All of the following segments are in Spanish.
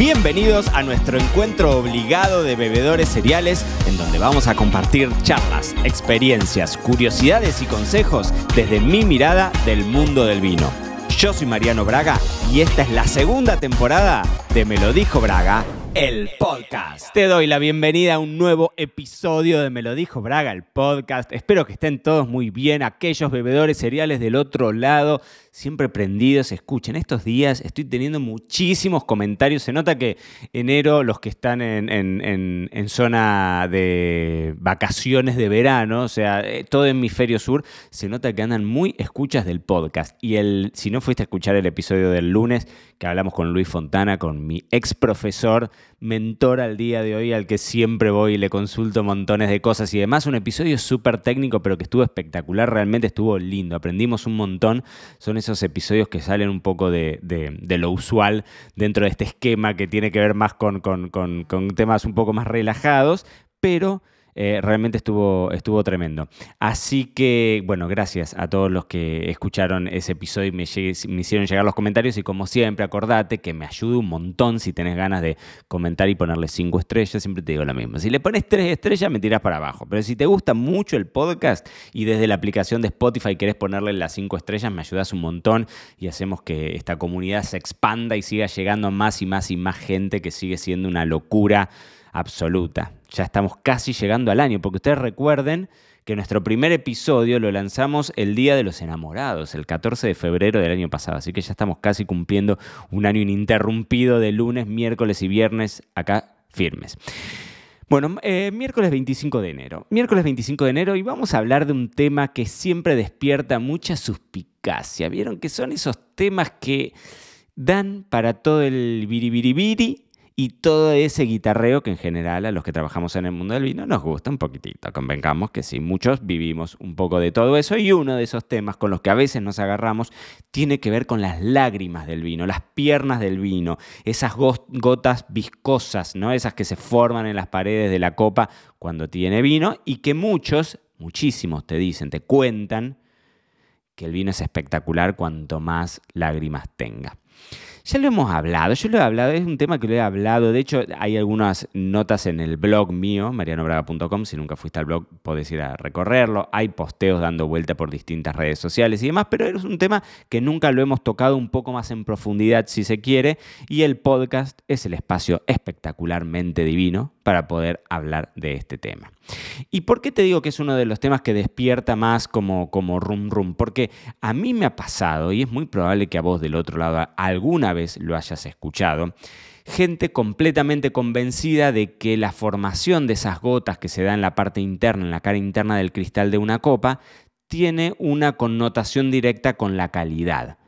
Bienvenidos a nuestro encuentro obligado de bebedores cereales, en donde vamos a compartir charlas, experiencias, curiosidades y consejos desde mi mirada del mundo del vino. Yo soy Mariano Braga y esta es la segunda temporada de Me lo dijo Braga, el podcast. Te doy la bienvenida a un nuevo episodio de Me lo dijo Braga, el podcast. Espero que estén todos muy bien, aquellos bebedores cereales del otro lado, siempre prendidos. Escuchen, estos días estoy teniendo muchísimos comentarios. Se nota que enero, los que están en, zona de vacaciones de verano, o sea, eh, todo hemisferio sur, se nota que andan muy escuchas del podcast. Y el, si no fuiste a escuchar el episodio del lunes, que hablamos con Luis Fontana, con mi ex profesor, mentor al día de hoy, al que siempre voy y le consulto montones de cosas y demás. Un episodio súper técnico, pero que estuvo espectacular, realmente estuvo lindo. Aprendimos un montón. Son esos episodios que salen un poco de, lo usual dentro de este esquema que tiene que ver más con, con temas un poco más relajados, pero eh, realmente estuvo, estuvo tremendo. Así que, bueno, gracias a todos los que escucharon ese episodio y me, hicieron llegar los comentarios. Y como siempre, acordate que me ayuda un montón si tenés ganas de comentar y ponerle cinco estrellas. Siempre te digo lo mismo. Si le pones tres estrellas, me tiras para abajo. Pero si te gusta mucho el podcast y desde la aplicación de Spotify querés ponerle las cinco estrellas, me ayudas un montón y hacemos que esta comunidad se expanda y siga llegando más y más y más gente que sigue siendo una locura absoluta. Ya estamos casi llegando al año, porque ustedes recuerden que nuestro primer episodio lo lanzamos el Día de los Enamorados, el 14 de febrero del año pasado, así que ya estamos casi cumpliendo un año ininterrumpido de lunes, miércoles y viernes acá firmes. Bueno, eh, miércoles 25 de enero. Miércoles 25 de enero y vamos a hablar de un tema que siempre despierta mucha suspicacia. Vieron que son esos temas que dan para todo el biribiribiri y todo ese guitarreo que en general a los que trabajamos en el mundo del vino nos gusta un poquitito. Convengamos que sí, muchos vivimos un poco de todo eso y uno de esos temas con los que a veces nos agarramos tiene que ver con las lágrimas del vino, las piernas del vino, esas gotas viscosas, ¿no? Esas que se forman en las paredes de la copa cuando tiene vino y que muchos, muchísimos te dicen, te cuentan que el vino es espectacular cuanto más lágrimas tenga. Ya lo hemos hablado, yo lo he hablado, es un tema que lo he hablado. De hecho, hay algunas notas en el blog mío, marianobraga.com. Si nunca fuiste al blog, podés ir a recorrerlo. Hay posteos dando vuelta por distintas redes sociales y demás, pero es un tema que nunca lo hemos tocado un poco más en profundidad, si se quiere. Y el podcast es el espacio espectacularmente divino para poder hablar de este tema. ¿Y por qué te digo que es uno de los temas que despierta más como, como rum rum? Porque a mí me ha pasado, y es muy probable que a vos del otro lado alguna vez lo hayas escuchado, gente completamente convencida de que la formación de esas gotas que se da en la parte interna, en la cara interna del cristal de una copa, tiene una connotación directa con la calidad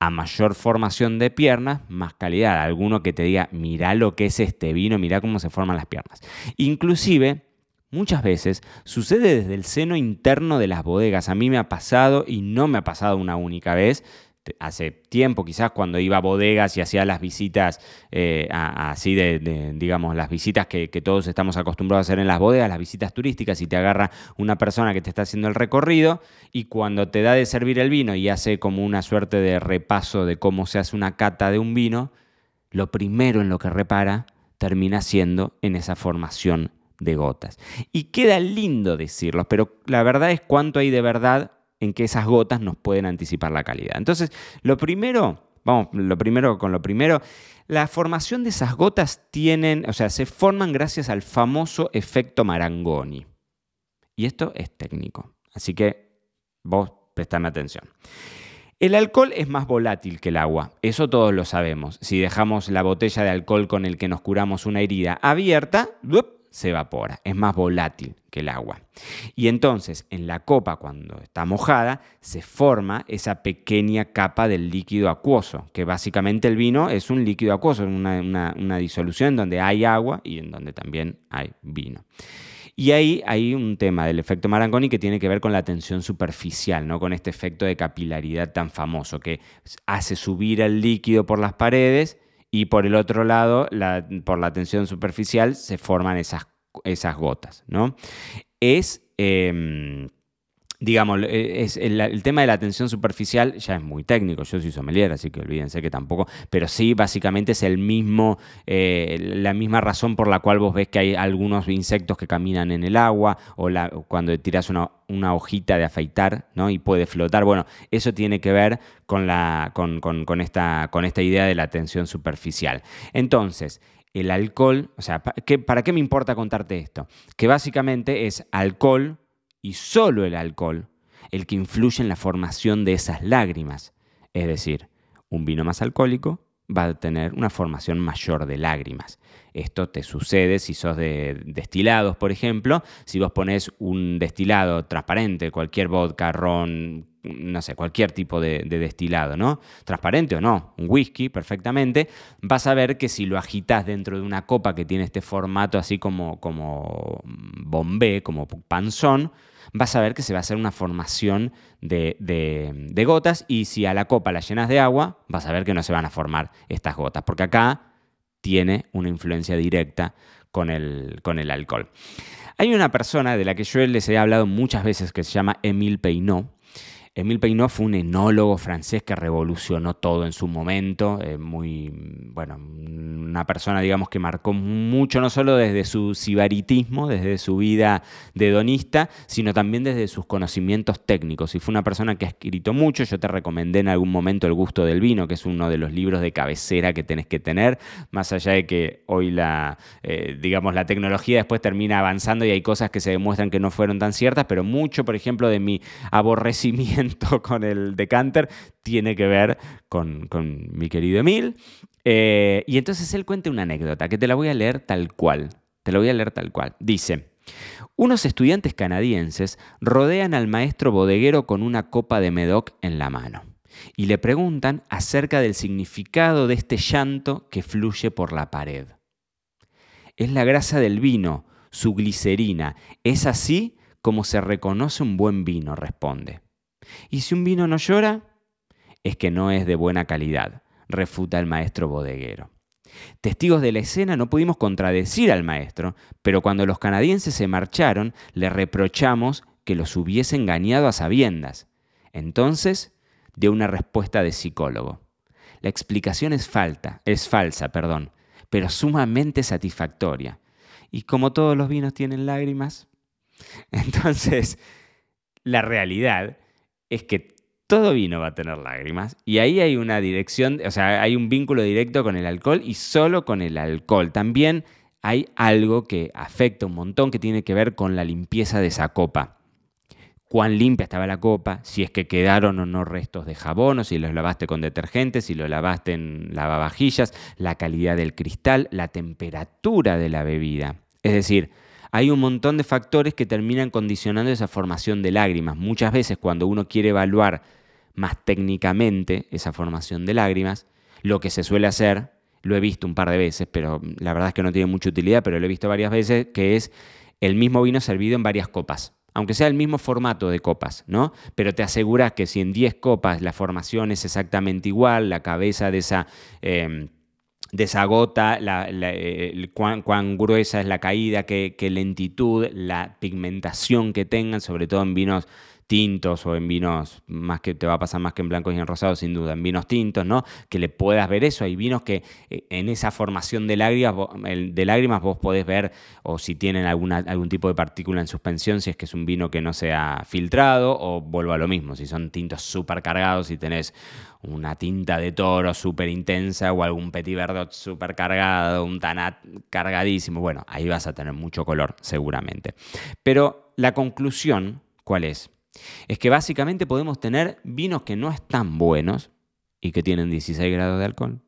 a mayor formación de piernas, más calidad. Alguno que te diga, mira lo que es este vino, mira cómo se forman las piernas. Inclusive, muchas veces sucede desde el seno interno de las bodegas. A mí me ha pasado y no me ha pasado una única vez hace tiempo, quizás cuando iba a bodegas y hacía las visitas, eh, así de, digamos, las visitas que, todos estamos acostumbrados a hacer en las bodegas, las visitas turísticas, y te agarra una persona que te está haciendo el recorrido, y cuando te da de servir el vino y hace como una suerte de repaso de cómo se hace una cata de un vino, lo primero en lo que repara termina siendo en esa formación de gotas. Y queda lindo decirlo, pero la verdad es cuánto hay de verdad en que esas gotas nos pueden anticipar la calidad. Entonces, lo primero, vamos, lo primero con lo primero, la formación de esas gotas tienen, o sea, se forman gracias al famoso efecto Marangoni. Y esto es técnico, así que vos prestame atención. El alcohol es más volátil que el agua, eso todos lo sabemos. Si dejamos la botella de alcohol con el que nos curamos una herida abierta, se evapora, es más volátil que el agua. Y entonces en la copa cuando está mojada se forma esa pequeña capa del líquido acuoso, que básicamente el vino es un líquido acuoso, una, una, disolución donde hay agua y en donde también hay vino. Y ahí hay un tema del efecto Marangoni que tiene que ver con la tensión superficial, ¿no? con este efecto de capilaridad tan famoso que hace subir el líquido por las paredes y por el otro lado, por la tensión superficial, se forman esas, esas gotas. ¿no? Es, em, digamos, eh, es el, tema de la atención superficial ya es muy técnico. Yo soy sommelier, así que olvídense que tampoco. Pero sí, básicamente es el mismo, eh, la misma razón por la cual vos ves que hay algunos insectos que caminan en el agua o la, cuando tiras una, hojita de afeitar ¿no? y puede flotar. Bueno, eso tiene que ver con, la, con, con, esta, con esta idea de la atención superficial. Entonces, el alcohol, o sea, ¿para qué me importa contarte esto? Que básicamente es alcohol y solo el alcohol el que influye en la formación de esas lágrimas. Es decir, un vino más alcohólico va a tener una formación mayor de lágrimas. Esto te sucede si sos de destilados, por ejemplo. Si vos pones un destilado transparente, cualquier vodka, ron, no sé, cualquier tipo de, destilado, ¿no? Transparente o no, un whisky perfectamente, vas a ver que si lo agitas dentro de una copa que tiene este formato así como, como bombé, como panzón, vas a ver que se va a hacer una formación de, gotas y si a la copa la llenas de agua, vas a ver que no se van a formar estas gotas, porque acá tiene una influencia directa con el, con el alcohol. Hay una persona de la que yo les he hablado muchas veces que se llama Emile Peinot, Emile Peinot fue un enólogo francés que revolucionó todo en su momento, eh, muy, bueno, una persona, digamos, que marcó mucho, no solo desde su sibaritismo, desde su vida de donista, sino también desde sus conocimientos técnicos. Y fue una persona que ha escrito mucho, yo te recomendé en algún momento El gusto del vino, que es uno de los libros de cabecera que tenés que tener, más allá de que hoy la, eh, digamos, la tecnología después termina avanzando y hay cosas que se demuestran que no fueron tan ciertas, pero mucho, por ejemplo, de mi aborrecimiento con el decanter tiene que ver con, mi querido Emil. Eh, y entonces él cuenta una anécdota que te la voy a leer tal cual. Te la voy a leer tal cual. Dice, unos estudiantes canadienses rodean al maestro bodeguero con una copa de Medoc en la mano y le preguntan acerca del significado de este llanto que fluye por la pared. Es la grasa del vino, su glicerina. Es así como se reconoce un buen vino, responde. Y si un vino no llora, es que no es de buena calidad, refuta el maestro bodeguero. Testigos de la escena no pudimos contradecir al maestro, pero cuando los canadienses se marcharon, le reprochamos que los hubiese engañado a sabiendas. Entonces dio una respuesta de psicólogo. La explicación es falta, es falsa, perdón, pero sumamente satisfactoria. Y como todos los vinos tienen lágrimas, entonces la realidad es que todo vino va a tener lágrimas y ahí hay una dirección, o sea, hay un vínculo directo con el alcohol y solo con el alcohol. También hay algo que afecta un montón que tiene que ver con la limpieza de esa copa. Cuán limpia estaba la copa, si es que quedaron o no restos de jabón, o si los lavaste con detergente, si lo lavaste en lavavajillas, la calidad del cristal, la temperatura de la bebida. Es decir, hay un montón de factores que terminan condicionando esa formación de lágrimas. Muchas veces cuando uno quiere evaluar más técnicamente esa formación de lágrimas, lo que se suele hacer, lo he visto un par de veces, pero la verdad es que no tiene mucha utilidad, pero lo he visto varias veces, que es el mismo vino servido en varias copas. Aunque sea el mismo formato de copas, ¿no? Pero te aseguras que si en 10 copas la formación es exactamente igual, la cabeza de esa... Em, de esa gota, cuán, gruesa es la caída, qué, lentitud, la pigmentación que tengan, sobre todo en vinos tintos o en vinos, más que te va a pasar más que en blancos y en rosados, sin duda, en vinos tintos, ¿no? Que le puedas ver eso. Hay vinos que eh, en esa formación de lágrimas, vos podés ver o si tienen alguna, algún tipo de partícula en suspensión, si es que es un vino que no se ha filtrado, o vuelvo a lo mismo, si son tintos súper cargados y tenés una tinta de toro súper intensa o algún petit verdot súper cargado, un tanat cargadísimo, bueno, ahí vas a tener mucho color seguramente. Pero la conclusión, ¿cuál es? Es que básicamente podemos tener vinos que no están buenos y que tienen 16 grados de alcohol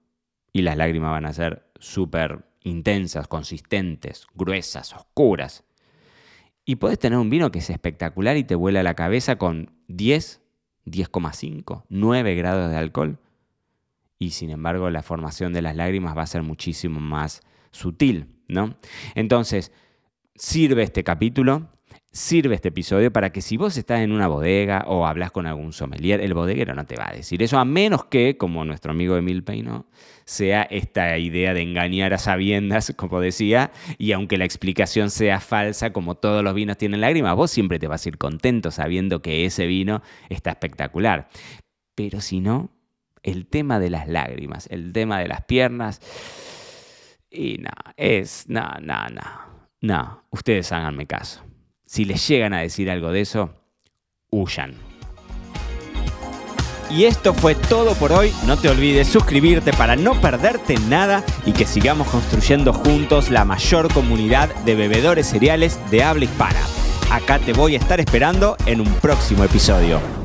y las lágrimas van a ser súper intensas, consistentes, gruesas, oscuras. Y puedes tener un vino que es espectacular y te vuela la cabeza con 10, 10,5, 9 grados de alcohol. Y sin embargo la formación de las lágrimas va a ser muchísimo más sutil, ¿no? Entonces, sirve este capítulo sirve este episodio para que si vos estás en una bodega o hablas con algún sommelier, el bodeguero no te va a decir eso, a menos que, como nuestro amigo Emil Peino, sea esta idea de engañar a sabiendas, como decía, y aunque la explicación sea falsa, como todos los vinos tienen lágrimas, vos siempre te vas a ir contento sabiendo que ese vino está espectacular. Pero si no, el tema de las lágrimas, el tema de las piernas, y no, es, no, no, no, no, ustedes háganme caso si les llegan a decir algo de eso, huyan. Y esto fue todo por hoy. No te olvides suscribirte para no perderte nada y que sigamos construyendo juntos la mayor comunidad de bebedores cereales de habla hispana. Acá te voy a estar esperando en un próximo episodio.